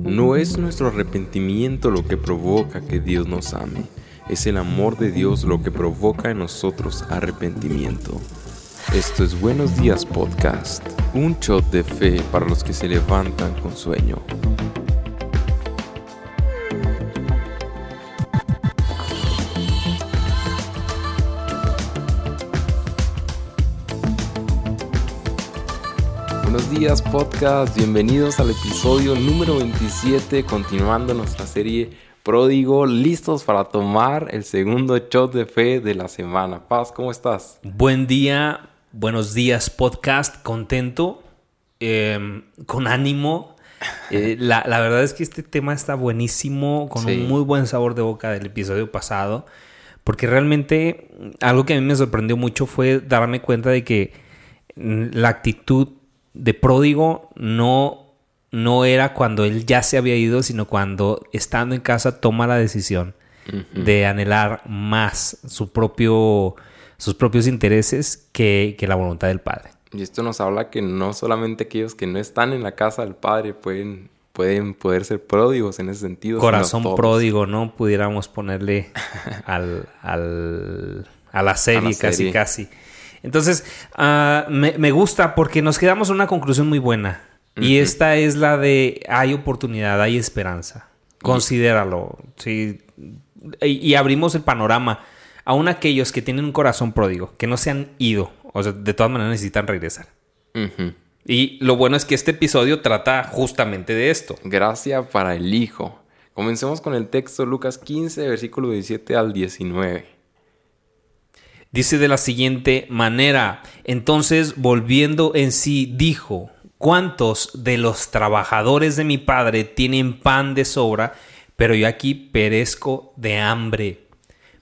No es nuestro arrepentimiento lo que provoca que Dios nos ame, es el amor de Dios lo que provoca en nosotros arrepentimiento. Esto es Buenos Días Podcast, un shot de fe para los que se levantan con sueño. Días podcast, bienvenidos al episodio número 27, continuando nuestra serie Pródigo, listos para tomar el segundo shot de fe de la semana. Paz, ¿cómo estás? Buen día, buenos días podcast, contento, eh, con ánimo. Eh, la, la, verdad es que este tema está buenísimo, con sí. un muy buen sabor de boca del episodio pasado, porque realmente algo que a mí me sorprendió mucho fue darme cuenta de que la actitud de pródigo no, no era cuando él ya se había ido, sino cuando estando en casa toma la decisión uh -huh. de anhelar más su propio, sus propios intereses que, que, la voluntad del Padre. Y esto nos habla que no solamente aquellos que no están en la casa del Padre pueden, pueden poder ser pródigos en ese sentido. Corazón pródigo, ¿no? Pudiéramos ponerle al, al, a la serie, a la casi casi. Entonces, uh, me, me, gusta porque nos quedamos en una conclusión muy buena. Uh -huh. Y esta es la de hay oportunidad, hay esperanza. Considéralo. ¿sí? Y, y, abrimos el panorama. Aún aquellos que tienen un corazón pródigo, que no se han ido, o sea, de todas maneras necesitan regresar. Uh -huh. Y lo bueno es que este episodio trata justamente de esto. Gracia para el Hijo. Comencemos con el texto Lucas 15, versículo 17 al 19. Dice de la siguiente manera, entonces volviendo en sí dijo, ¿cuántos de los trabajadores de mi padre tienen pan de sobra, pero yo aquí perezco de hambre?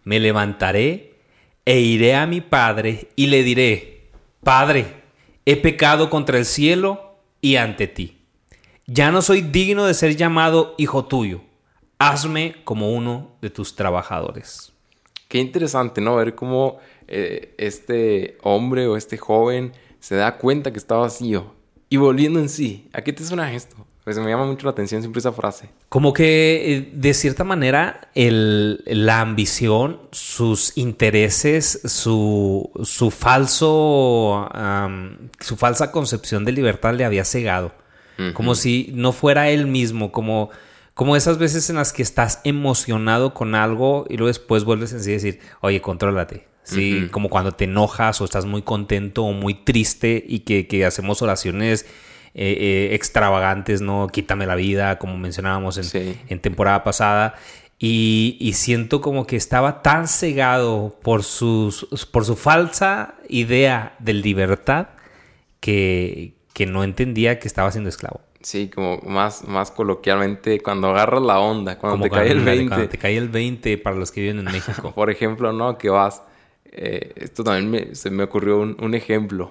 Me levantaré e iré a mi padre y le diré, Padre, he pecado contra el cielo y ante ti. Ya no soy digno de ser llamado hijo tuyo. Hazme como uno de tus trabajadores. Qué interesante, ¿no? Ver cómo eh, este hombre o este joven se da cuenta que está vacío y volviendo en sí. ¿A qué te suena esto? Pues me llama mucho la atención siempre esa frase. Como que eh, de cierta manera el, la ambición, sus intereses, su, su falso, um, su falsa concepción de libertad le había cegado. Uh -huh. Como si no fuera él mismo, como, como esas veces en las que estás emocionado con algo y luego después vuelves en sí y decir, oye, contrólate. Sí, uh -huh. como cuando te enojas o estás muy contento o muy triste y que, que hacemos oraciones eh, eh, extravagantes, ¿no? Quítame la vida, como mencionábamos en, sí. en temporada pasada. Y, y, siento como que estaba tan cegado por, sus, por su falsa idea de libertad que, que no entendía que estaba siendo esclavo. Sí, como más, más coloquialmente, cuando agarras la onda, cuando como te cae el 20. Cuando te cae el 20 para los que viven en México. por ejemplo, ¿no? Que vas eh, esto también me, se me ocurrió un, un, ejemplo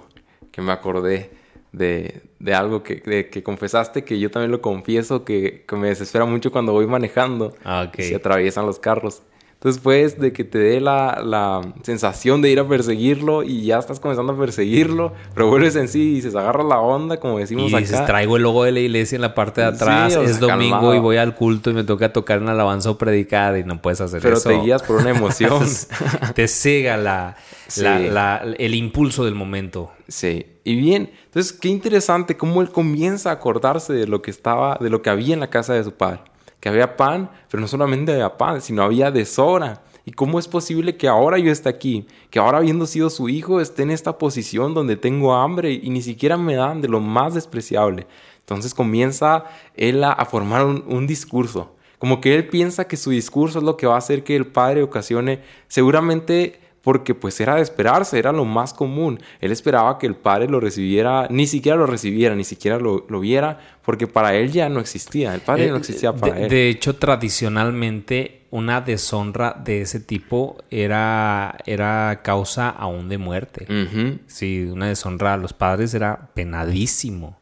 que me acordé de, de algo que, de, que, confesaste, que yo también lo confieso, que, que me desespera mucho cuando voy manejando ah, okay. se atraviesan los carros. Entonces, pues, de que te dé la, la, sensación de ir a perseguirlo y ya estás comenzando a perseguirlo, pero vuelves en sí y dices, agarra la onda, como decimos y acá. dices, traigo el logo de la iglesia en la parte de atrás, sí, es sea, domingo calmado. y voy al culto y me toca tocar una alabanza o predicar y no puedes hacer pero eso. Pero te guías por una emoción. te cega la, sí. la, la, el impulso del momento. Sí, y bien, entonces qué interesante cómo él comienza a acordarse de lo que estaba, de lo que había en la casa de su padre que había pan, pero no solamente había pan, sino había de sobra. ¿Y cómo es posible que ahora yo esté aquí? Que ahora habiendo sido su hijo esté en esta posición donde tengo hambre y ni siquiera me dan de lo más despreciable. Entonces comienza él a, a formar un, un, discurso. Como que él piensa que su discurso es lo que va a hacer que el padre ocasione seguramente porque pues era de esperarse, era lo más común. Él esperaba que el padre lo recibiera, ni siquiera lo recibiera, ni siquiera lo, lo viera, porque para él ya no existía, el padre eh, no existía para de, él. De hecho, tradicionalmente una deshonra de ese tipo era, era causa aún de muerte. Uh -huh. Sí, una deshonra a los padres era penadísimo.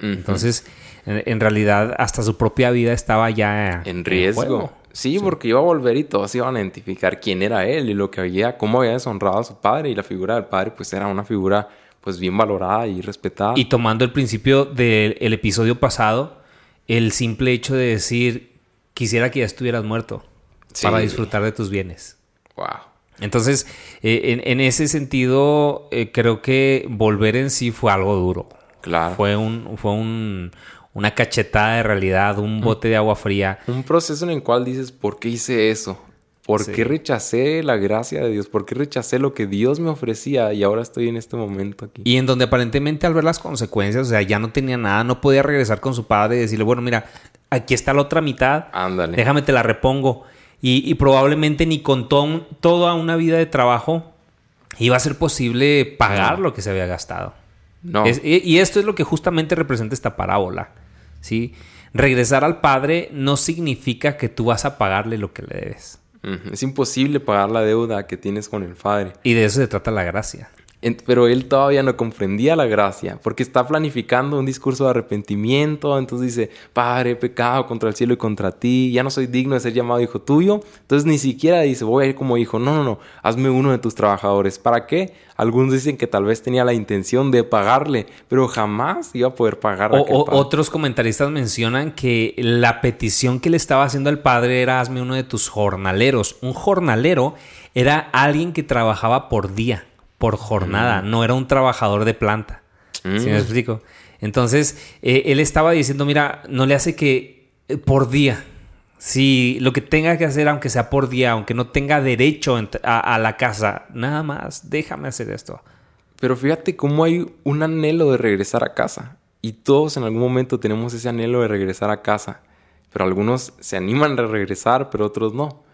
Uh -huh. Entonces, en, en, realidad, hasta su propia vida estaba ya en riesgo. En Sí, sí, porque iba a volver y todos iban a identificar quién era él y lo que había, cómo había deshonrado a su padre. Y la figura del padre, pues era una figura pues bien valorada y respetada. Y tomando el principio del episodio pasado, el simple hecho de decir, quisiera que ya estuvieras muerto para disfrutar de tus bienes. Wow. Entonces, eh, en, ese sentido, eh, creo que volver en sí fue algo duro. Claro. Fue un, fue un, una cachetada de realidad, un mm. bote de agua fría. Un proceso en el cual dices, ¿por qué hice eso? ¿Por qué rechacé la gracia de Dios? ¿Por qué rechacé lo que Dios me ofrecía y ahora estoy en este momento aquí? Y en donde aparentemente al ver las consecuencias, o sea, ya no tenía nada, no podía regresar con su padre y decirle, bueno, mira, aquí está la otra mitad, Ándale. déjame te la repongo. Y, probablemente ni con toda una vida de trabajo iba a ser posible pagar lo que se había gastado. No. y esto es lo que justamente representa esta parábola. ¿sí? Regresar al Padre no significa que tú vas a pagarle lo que le debes. Es imposible pagar la deuda que tienes con el Padre. Y de eso se trata la gracia. Pero él todavía no comprendía la gracia, porque está planificando un discurso de arrepentimiento. Entonces dice, Padre, he pecado contra el cielo y contra ti, ya no soy digno de ser llamado hijo tuyo. Entonces ni siquiera dice, voy a ir como hijo. No, no, no, hazme uno de tus trabajadores. ¿Para qué? Algunos dicen que tal vez tenía la intención de pagarle, pero jamás iba a poder pagar. O, otros comentaristas mencionan que la petición que le estaba haciendo al padre era, hazme uno de tus jornaleros. Un jornalero era alguien que trabajaba por día por jornada, mm. no era un trabajador de planta. ¿Sí me mm. explico? Entonces, eh, él estaba diciendo, mira, no le hace que eh, por día. Si lo que tenga que hacer, aunque sea por día, aunque no tenga derecho a, la casa, nada más, déjame hacer esto. Pero fíjate cómo hay un anhelo de regresar a casa. Y todos en algún momento tenemos ese anhelo de regresar a casa. Pero algunos se animan a regresar, pero otros no.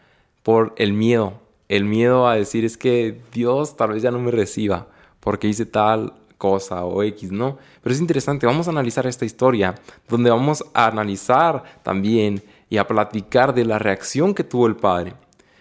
Por el miedo, el miedo a decir es que Dios tal vez ya no me reciba porque hice tal cosa o X, ¿no? Pero es interesante, vamos a analizar esta historia donde vamos a analizar también y a platicar de la reacción que tuvo el Padre.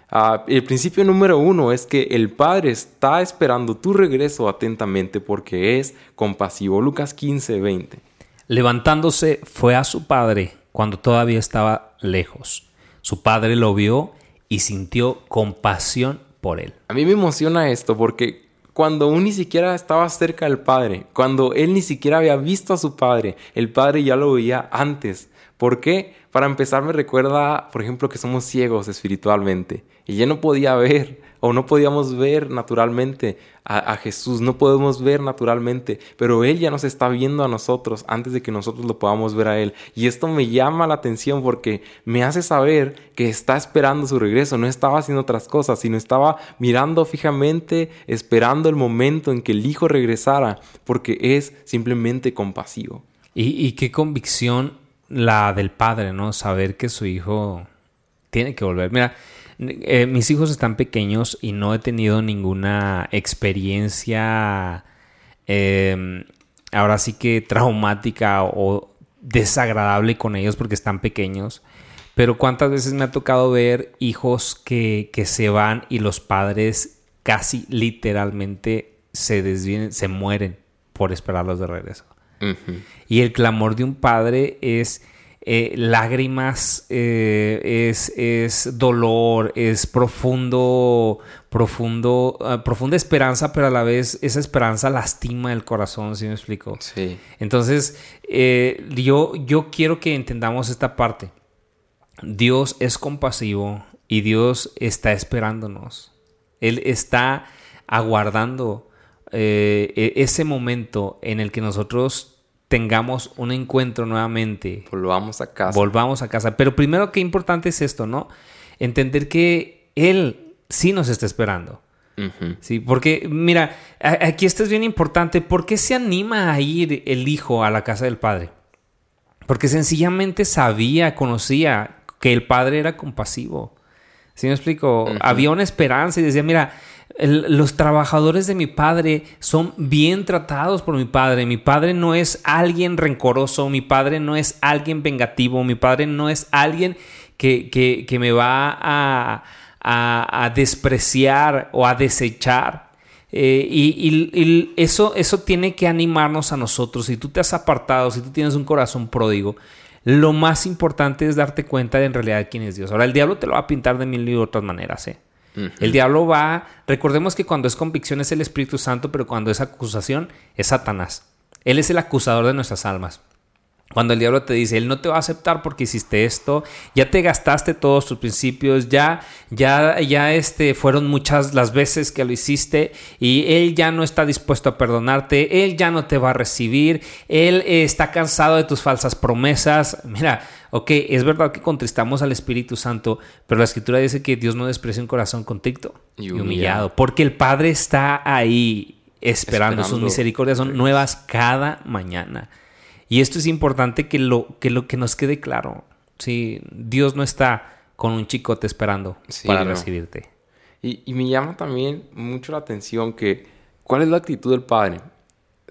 Ah, el principio número uno es que el Padre está esperando tu regreso atentamente porque es compasivo. Lucas 15, 20. Levantándose fue a su Padre cuando todavía estaba lejos. Su Padre lo vio y sintió compasión por él. A mí me emociona esto porque cuando aún ni siquiera estaba cerca del Padre, cuando él ni siquiera había visto a su Padre, el Padre ya lo veía antes. ¿Por qué? Para empezar me recuerda, por ejemplo, que somos ciegos espiritualmente y ya no podía ver o no podíamos ver naturalmente a, Jesús, no podemos ver naturalmente, pero Él ya nos está viendo a nosotros antes de que nosotros lo podamos ver a Él. Y esto me llama la atención porque me hace saber que está esperando su regreso, no estaba haciendo otras cosas, sino estaba mirando fijamente, esperando el momento en que el Hijo regresara, porque es simplemente compasivo. Y, y qué convicción la del Padre, ¿no? Saber que su Hijo tiene que volver. Mira, eh, mis hijos están pequeños y no he tenido ninguna experiencia em, ahora sí que traumática o desagradable con ellos porque están pequeños. Pero cuántas veces me ha tocado ver hijos que, se van y los padres casi literalmente se desvienen, se mueren por esperarlos de regreso. Y el clamor de un padre es eh, lágrimas, eh, es, es, dolor, es profundo, profundo, ah, profunda esperanza, pero a la vez esa esperanza lastima el corazón, ¿sí me explico? Sí. Entonces, eh, yo, yo quiero que entendamos esta parte. Dios es compasivo y Dios está esperándonos. Él está aguardando e, ese momento en el que nosotros tengamos un encuentro nuevamente. Volvamos a casa. Volvamos a casa. Pero primero, qué importante es esto, ¿no? Entender que Él sí nos está esperando. Sí, porque mira, aquí esto es bien importante. ¿Por qué se anima a ir el hijo a la casa del padre? Porque sencillamente sabía, conocía que el padre era compasivo. ¿Sí me explico? Había una esperanza y decía, mira, los trabajadores de mi padre son bien tratados por mi padre. Mi padre no es alguien rencoroso, mi padre no es alguien vengativo, mi padre no es alguien que, me va a, despreciar o a desechar. Eh, y, eso, eso tiene que animarnos a nosotros. Si tú te has apartado, si tú tienes un corazón pródigo, lo más importante es darte cuenta de en realidad quién es Dios. Ahora, el diablo te lo va a pintar de mil y otras maneras, ¿eh? El diablo va, recordemos que cuando es convicción es el Espíritu Santo, pero cuando es acusación es Satanás. Él es el acusador de nuestras almas. Cuando el diablo te dice, él no te va a aceptar porque hiciste esto, ya te gastaste todos tus principios, ya, ya, ya este, fueron muchas las veces que lo hiciste y él ya no está dispuesto a perdonarte, él ya no te va a recibir, él está cansado de tus falsas promesas. Mira, ok, es verdad que contristamos al Espíritu Santo, pero la Escritura dice que Dios no desprecia un corazón contrito y humillado, porque el Padre está ahí esperando, esperando. sus misericordias son nuevas cada mañana. Y esto es importante que lo que, lo, que nos quede claro. Sí, Dios no está con un chicote esperando para recibirte. Y, y, me llama también mucho la atención que, ¿cuál es la actitud del Padre?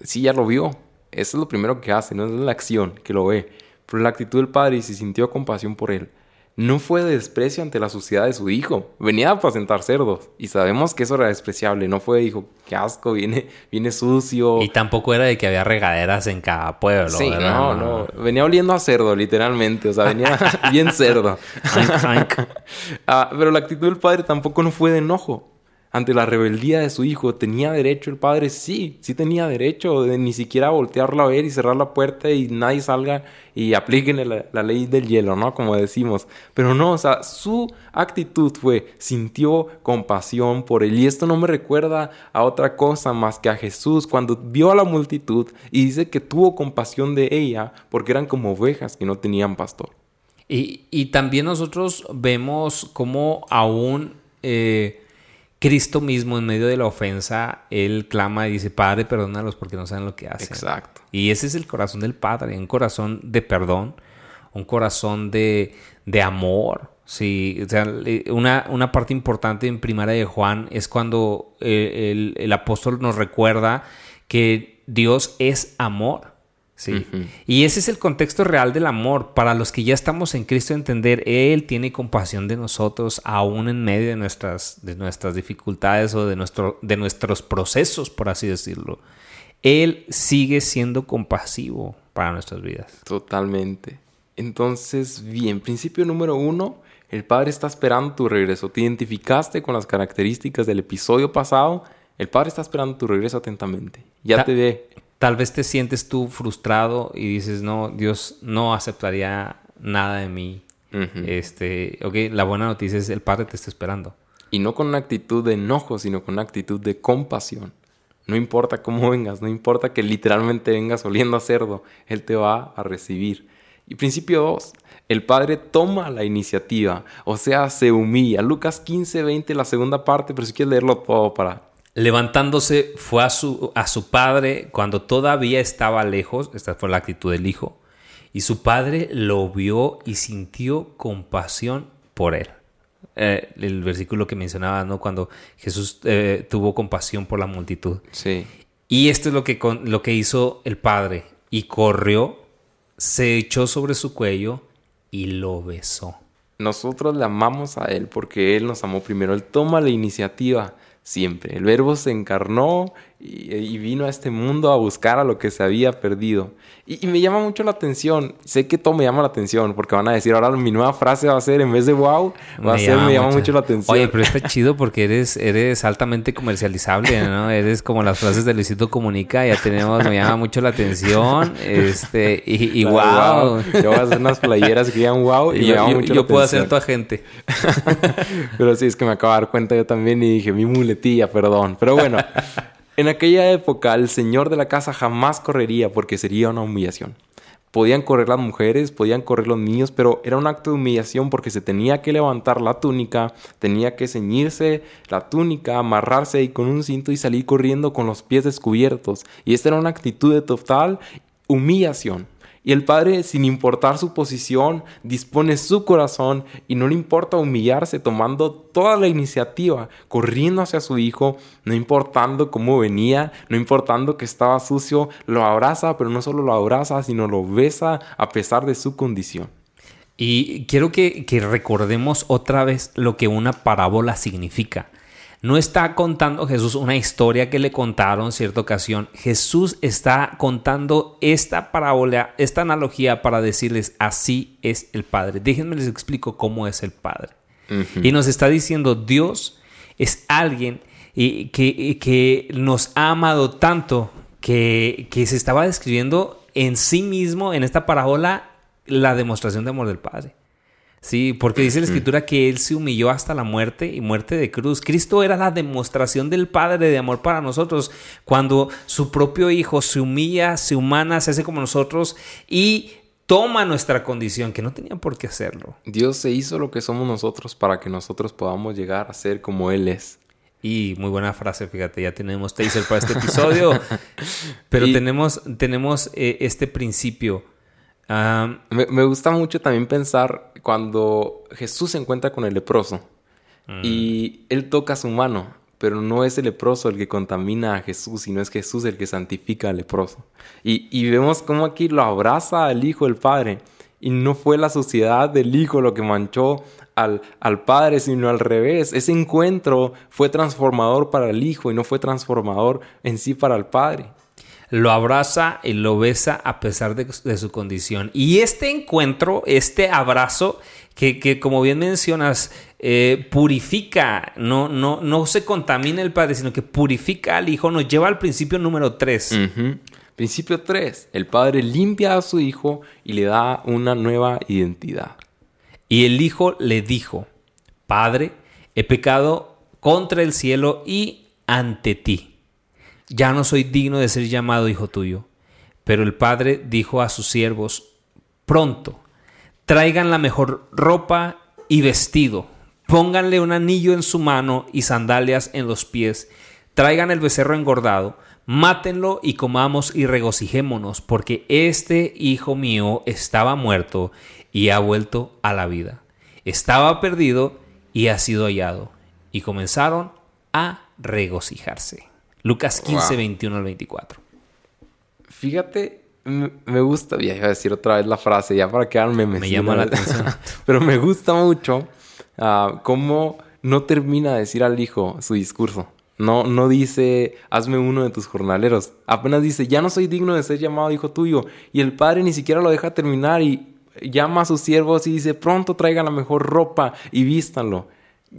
Sí, ya lo vio. Eso es lo primero que hace, no es la acción que lo ve. Pero la actitud del Padre y se sintió compasión por él no fue de desprecio ante la suciedad de su hijo. Venía a apacentar cerdos. Y sabemos que eso era despreciable. No fue, dijo, qué asco, viene, viene sucio. Y tampoco era de que había regaderas en cada pueblo. Sí, no, no. Venía oliendo a cerdo, literalmente. O sea, venía bien cerdo. ah, pero la actitud del padre tampoco no fue de enojo ante la rebeldía de su hijo, ¿tenía derecho el padre? Sí, sí tenía derecho de ni siquiera voltearlo a ver y cerrar la puerta y nadie salga y apliquen la, ley del hielo, ¿no? Como decimos. Pero no, o sea, su actitud fue, sintió compasión por él. Y esto no me recuerda a otra cosa más que a Jesús cuando vio a la multitud y dice que tuvo compasión de ella porque eran como ovejas que no tenían pastor. Y, y también nosotros vemos cómo aún... Eh, Cristo mismo en medio de la ofensa, Él clama y dice, Padre, perdónalos porque no saben lo que hacen. Exacto. Y ese es el corazón del Padre, un corazón de perdón, un corazón de, de amor. Sí, o sea, una, una, parte importante en Primera de Juan es cuando eh, el, el apóstol nos recuerda que Dios es amor. Sí. Y ese es el contexto real del amor. Para los que ya estamos en Cristo, entender, Él tiene compasión de nosotros, aún en medio de nuestras, de nuestras dificultades o de, nuestro, de nuestros procesos, por así decirlo. Él sigue siendo compasivo para nuestras vidas. Totalmente. Entonces, bien, principio número uno, el Padre está esperando tu regreso. Te identificaste con las características del episodio pasado. El Padre está esperando tu regreso atentamente. Ya te ve Tal vez te sientes tú frustrado y dices, no, Dios no aceptaría nada de mí. Este, ok, la buena noticia es el Padre te está esperando. Y no con una actitud de enojo, sino con una actitud de compasión. No importa cómo vengas, no importa que literalmente vengas oliendo a cerdo, Él te va a recibir. Y principio 2, el Padre toma la iniciativa, o sea, se humilla. Lucas 15, 20, la segunda parte, pero si quieres leerlo todo para Levantándose fue a su, a su padre cuando todavía estaba lejos, esta fue la actitud del hijo, y su padre lo vio y sintió compasión por él. Eh, el versículo que mencionaba, ¿no? Cuando Jesús eh, tuvo compasión por la multitud. Sí. Y esto es lo que, lo que hizo el padre. Y corrió, se echó sobre su cuello y lo besó. Nosotros le amamos a Él porque Él nos amó primero. Él toma la iniciativa siempre. El verbo se encarnó y, vino a este mundo a buscar a lo que se había perdido. Y, me llama mucho la atención. Sé que todo me llama la atención porque van a decir, ahora mi nueva frase va a ser, en vez de wow, va a ser, me llama mucho. la atención. Oye, pero está chido porque eres, eres altamente comercializable, ¿no? Eres como las frases de Luisito Comunica, ya tenemos, me llama mucho la atención. Este, y, wow. Yo voy a hacer unas playeras que digan wow y, yo, me llama mucho yo puedo hacer tu agente. pero sí, es que me acabo de dar cuenta yo también y dije, mi muletilla, perdón. Pero bueno. En aquella época, el señor de la casa jamás correría porque sería una humillación. Podían correr las mujeres, podían correr los niños, pero era un acto de humillación porque se tenía que levantar la túnica, tenía que ceñirse la túnica, amarrarse y con un cinto y salir corriendo con los pies descubiertos. Y esta era una actitud de total humillación. Y el Padre, sin importar su posición, dispone su corazón y no le importa humillarse tomando toda la iniciativa, corriendo hacia su Hijo, no importando cómo venía, no importando que estaba sucio, lo abraza, pero no solo lo abraza, sino lo besa a pesar de su condición. Y quiero que, que recordemos otra vez lo que una parábola significa. No está contando Jesús una historia que le contaron en cierta ocasión. Jesús está contando esta parábola, esta analogía para decirles así es el Padre. Déjenme les explico cómo es el Padre. Y nos está diciendo Dios es alguien que, que nos ha amado tanto que, que se estaba describiendo en sí mismo, en esta parábola, la demostración de amor del Padre. Sí, porque dice la escritura que Él se humilló hasta la muerte y muerte de cruz. Cristo era la demostración del Padre de amor para nosotros. Cuando su propio Hijo se humilla, se humana, se hace como nosotros y toma nuestra condición, que no tenía por qué hacerlo. Dios se hizo lo que somos nosotros para que nosotros podamos llegar a ser como Él es. Y muy buena frase, fíjate, ya tenemos taser para este episodio. pero tenemos, tenemos eh, este principio me, gusta mucho también pensar cuando Jesús se encuentra con el leproso mm. y él toca su mano, pero no es el leproso el que contamina a Jesús, sino es Jesús el que santifica al leproso. Y, vemos cómo aquí lo abraza al Hijo del Padre. Y no fue la sociedad del Hijo lo que manchó al, al, Padre, sino al revés. Ese encuentro fue transformador para el Hijo y no fue transformador en sí para el Padre lo abraza y lo besa a pesar de, su condición. Y este encuentro, este abrazo, que, como bien mencionas, eh, purifica, no, no, no se contamina el Padre, sino que purifica al Hijo, nos lleva al principio número 3. Principio 3. El Padre limpia a su Hijo y le da una nueva identidad. Y el Hijo le dijo, Padre, he pecado contra el cielo y ante ti ya no soy digno de ser llamado hijo tuyo. Pero el padre dijo a sus siervos, pronto, traigan la mejor ropa y vestido, pónganle un anillo en su mano y sandalias en los pies, traigan el becerro engordado, mátenlo y comamos y regocijémonos, porque este hijo mío estaba muerto y ha vuelto a la vida. Estaba perdido y ha sido hallado. Y comenzaron a regocijarse. Lucas 15, 21 al 24. Fíjate, me gusta, ya iba a decir otra vez la frase, ya para quedarme me llama la atención. Pero me gusta mucho uh, cómo no termina de decir al hijo su discurso. No, no dice, hazme uno de tus jornaleros. Apenas dice, ya no soy digno de ser llamado hijo tuyo. Y el padre ni siquiera lo deja terminar y llama a sus siervos y dice, pronto traigan la mejor ropa y vístanlo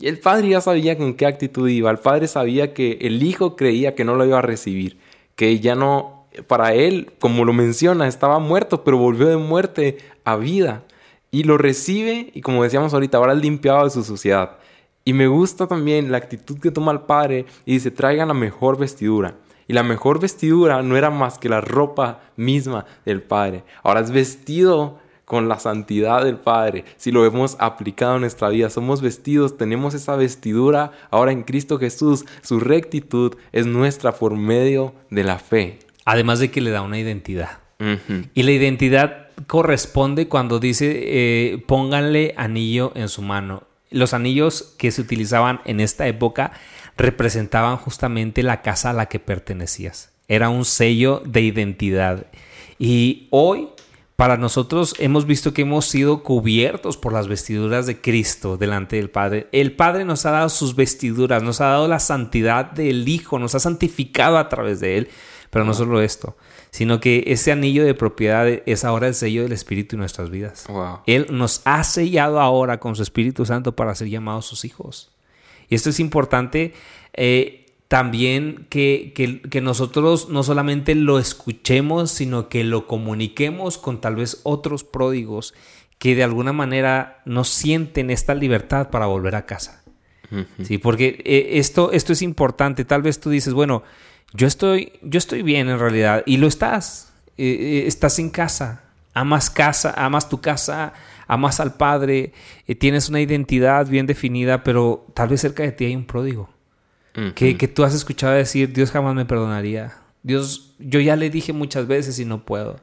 el padre ya sabía con qué actitud iba. El padre sabía que el hijo creía que no lo iba a recibir, que ya no, para él, como lo menciona, estaba muerto, pero volvió de muerte a vida. Y lo recibe y como decíamos ahorita, ahora es limpiado de su suciedad. Y me gusta también la actitud que toma el padre y dice, traigan la mejor vestidura. Y la mejor vestidura no era más que la ropa misma del padre. Ahora es vestido con la santidad del Padre, si lo hemos aplicado en nuestra vida, somos vestidos, tenemos esa vestidura ahora en Cristo Jesús, su rectitud es nuestra por medio de la fe. Además de que le da una identidad. Y la identidad corresponde cuando dice eh, pónganle anillo en su mano. Los anillos que se utilizaban en esta época representaban justamente la casa a la que pertenecías. Era un sello de identidad. Y hoy para nosotros hemos visto que hemos sido cubiertos por las vestiduras de Cristo delante del Padre. El Padre nos ha dado sus vestiduras, nos ha dado la santidad del Hijo, nos ha santificado a través de Él. Pero no solo esto, sino que ese anillo de propiedad es ahora el sello del Espíritu en nuestras vidas. Él nos ha sellado ahora con su Espíritu Santo para ser llamados sus hijos. Y esto es importante. Eh, también que, que, nosotros no solamente lo escuchemos, sino que lo comuniquemos con tal vez otros pródigos que de alguna manera no sienten esta libertad para volver a casa. Sí, porque eh, esto, esto es importante. Tal vez tú dices, bueno, yo estoy, yo estoy bien en realidad, y lo estás. Eh, eh, estás en casa, amas casa, amas tu casa, amas al Padre, tienes una identidad bien definida, pero tal vez cerca de ti hay un pródigo que, tú has escuchado decir, Dios jamás me perdonaría. Dios, yo ya le dije muchas veces y no puedo.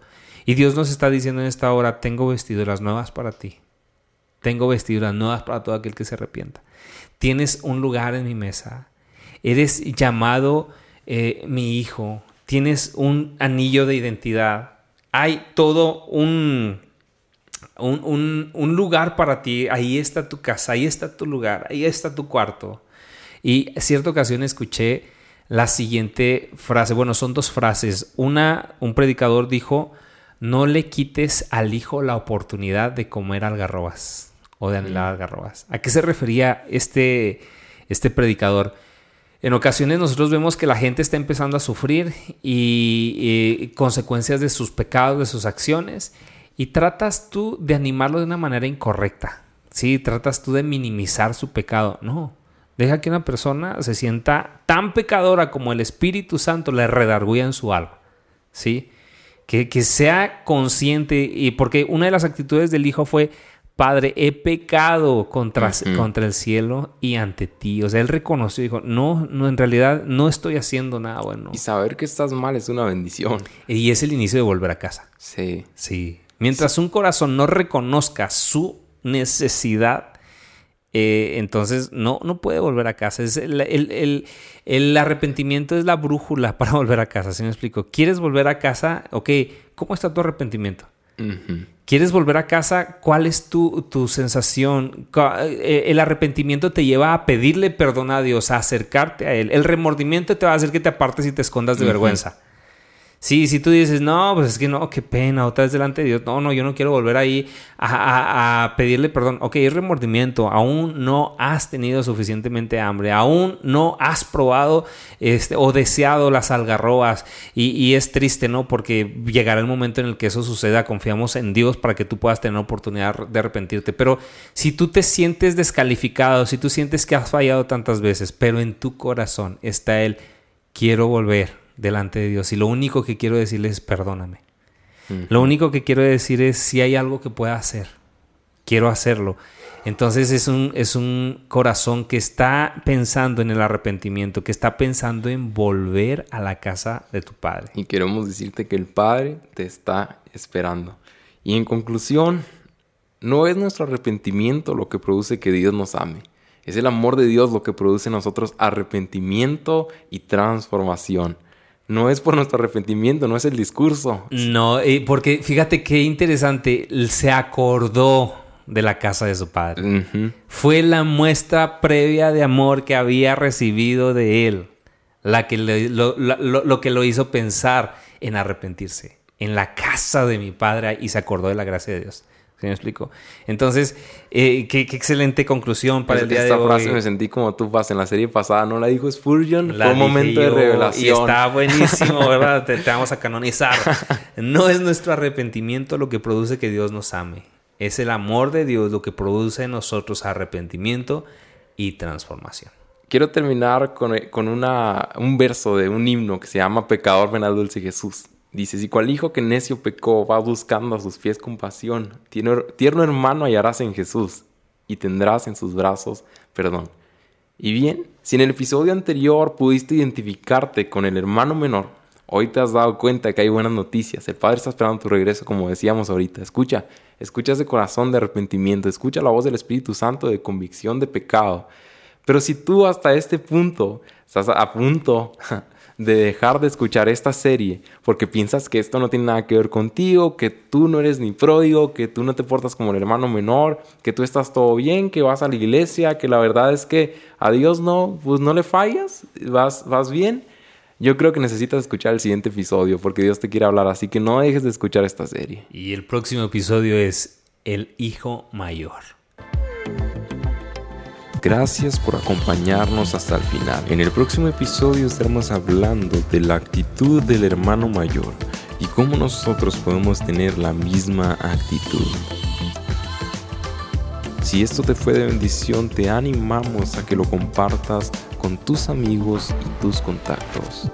Y Dios nos está diciendo en esta hora, tengo vestiduras nuevas para ti. Tengo vestiduras nuevas para todo aquel que se arrepienta. Tienes un lugar en mi mesa. Eres llamado eh, mi hijo. Tienes un anillo de identidad. Hay todo un, un, un lugar para ti. Ahí está tu casa, ahí está tu lugar, ahí está tu cuarto. Y cierta ocasión escuché la siguiente frase, bueno, son dos frases. Una, un predicador dijo, no le quites al hijo la oportunidad de comer algarrobas o de anhelar algarrobas. ¿A qué se refería este, este predicador? En ocasiones nosotros vemos que la gente está empezando a sufrir y, consecuencias de sus pecados, de sus acciones, y tratas tú de animarlo de una manera incorrecta. Sí, tratas tú de minimizar su pecado. No, deja que una persona se sienta tan pecadora como el Espíritu Santo le redarguya en su alma. Sí, que, que sea consciente, y porque una de las actitudes del Hijo fue Padre, he pecado contra, contra el cielo y ante ti. O sea, él reconoció y dijo, no, no, en realidad no estoy haciendo nada bueno. Y saber que estás mal es una bendición. Y es el inicio de volver a casa. Sí. Sí. Mientras un corazón no reconozca su necesidad, eh, entonces no, no puede volver a casa. Es el, arrepentimiento es la brújula para volver a casa. ¿Sí me explico? ¿Quieres volver a casa? Ok, ¿cómo está tu arrepentimiento? ¿Quieres volver a casa? ¿Cuál es tu, tu, sensación? Eh, el arrepentimiento te lleva a pedirle perdón a Dios, a acercarte a Él. El remordimiento te va a hacer que te apartes y te escondas de vergüenza. Sí, si tú dices, no, pues es que no, qué pena, otra vez delante de Dios, no, no, yo no quiero volver ahí a, pedirle perdón. Ok, es remordimiento, aún no has tenido suficientemente hambre, aún no has probado este, o deseado las algarrobas y, es triste, ¿no? Porque llegará el momento en el que eso suceda, confiamos en Dios para que tú puedas tener oportunidad de arrepentirte. Pero si tú te sientes descalificado, si tú sientes que has fallado tantas veces, pero en tu corazón está el quiero volver delante de Dios. Y lo único que quiero decirles es perdóname. Lo único que quiero decir es si hay algo que pueda hacer. Quiero hacerlo. Entonces es un, es un corazón que está pensando en el arrepentimiento, que está pensando en volver a la casa de tu Padre. Y queremos decirte que el Padre te está esperando. Y en conclusión, no es nuestro arrepentimiento lo que produce que Dios nos ame. Es el amor de Dios lo que produce en nosotros arrepentimiento y transformación no es por nuestro arrepentimiento, no es el discurso. No, porque fíjate qué interesante, se acordó de la casa de su padre. Fue la muestra previa de amor que había recibido de él, la que lo que lo hizo pensar en arrepentirse, en la casa de mi padre y se acordó de la gracia de Dios me explico? Entonces, eh, qué, excelente conclusión para el día de hoy. frase me sentí como tú vas en la serie pasada, no la dijo Spurgeon, fue un momento de revelación. Y está buenísimo, ¿verdad? te, vamos a canonizar. No es nuestro arrepentimiento lo que produce que Dios nos ame. Es el amor de Dios lo que produce en nosotros arrepentimiento y transformación. Quiero terminar con, con una, un verso de un himno que se llama Pecador ven al dulce Jesús. Dice, si cual hijo que necio pecó va buscando a sus pies compasión, tierno hermano hallarás en Jesús y tendrás en sus brazos perdón. Y bien, si en el episodio anterior pudiste identificarte con el hermano menor, hoy te has dado cuenta que hay buenas noticias. El Padre está esperando tu regreso, como decíamos ahorita. Escucha, escucha ese corazón de arrepentimiento, escucha la voz del Espíritu Santo de convicción de pecado. Pero si tú hasta este punto estás a punto de dejar de escuchar esta serie porque piensas que esto no tiene nada que ver contigo, que tú no eres ni pródigo, que tú no te portas como el hermano menor, que tú estás todo bien, que vas a la iglesia, que la verdad es que a Dios no, pues no le fallas, vas, vas bien. Yo creo que necesitas escuchar el siguiente episodio porque Dios te quiere hablar, así que no dejes de escuchar esta serie. Y el próximo episodio es El Hijo Mayor. Gracias por acompañarnos hasta el final. En el próximo episodio estaremos hablando de la actitud del hermano mayor y cómo nosotros podemos tener la misma actitud. Si esto te fue de bendición, te animamos a que lo compartas con tus amigos y tus contactos.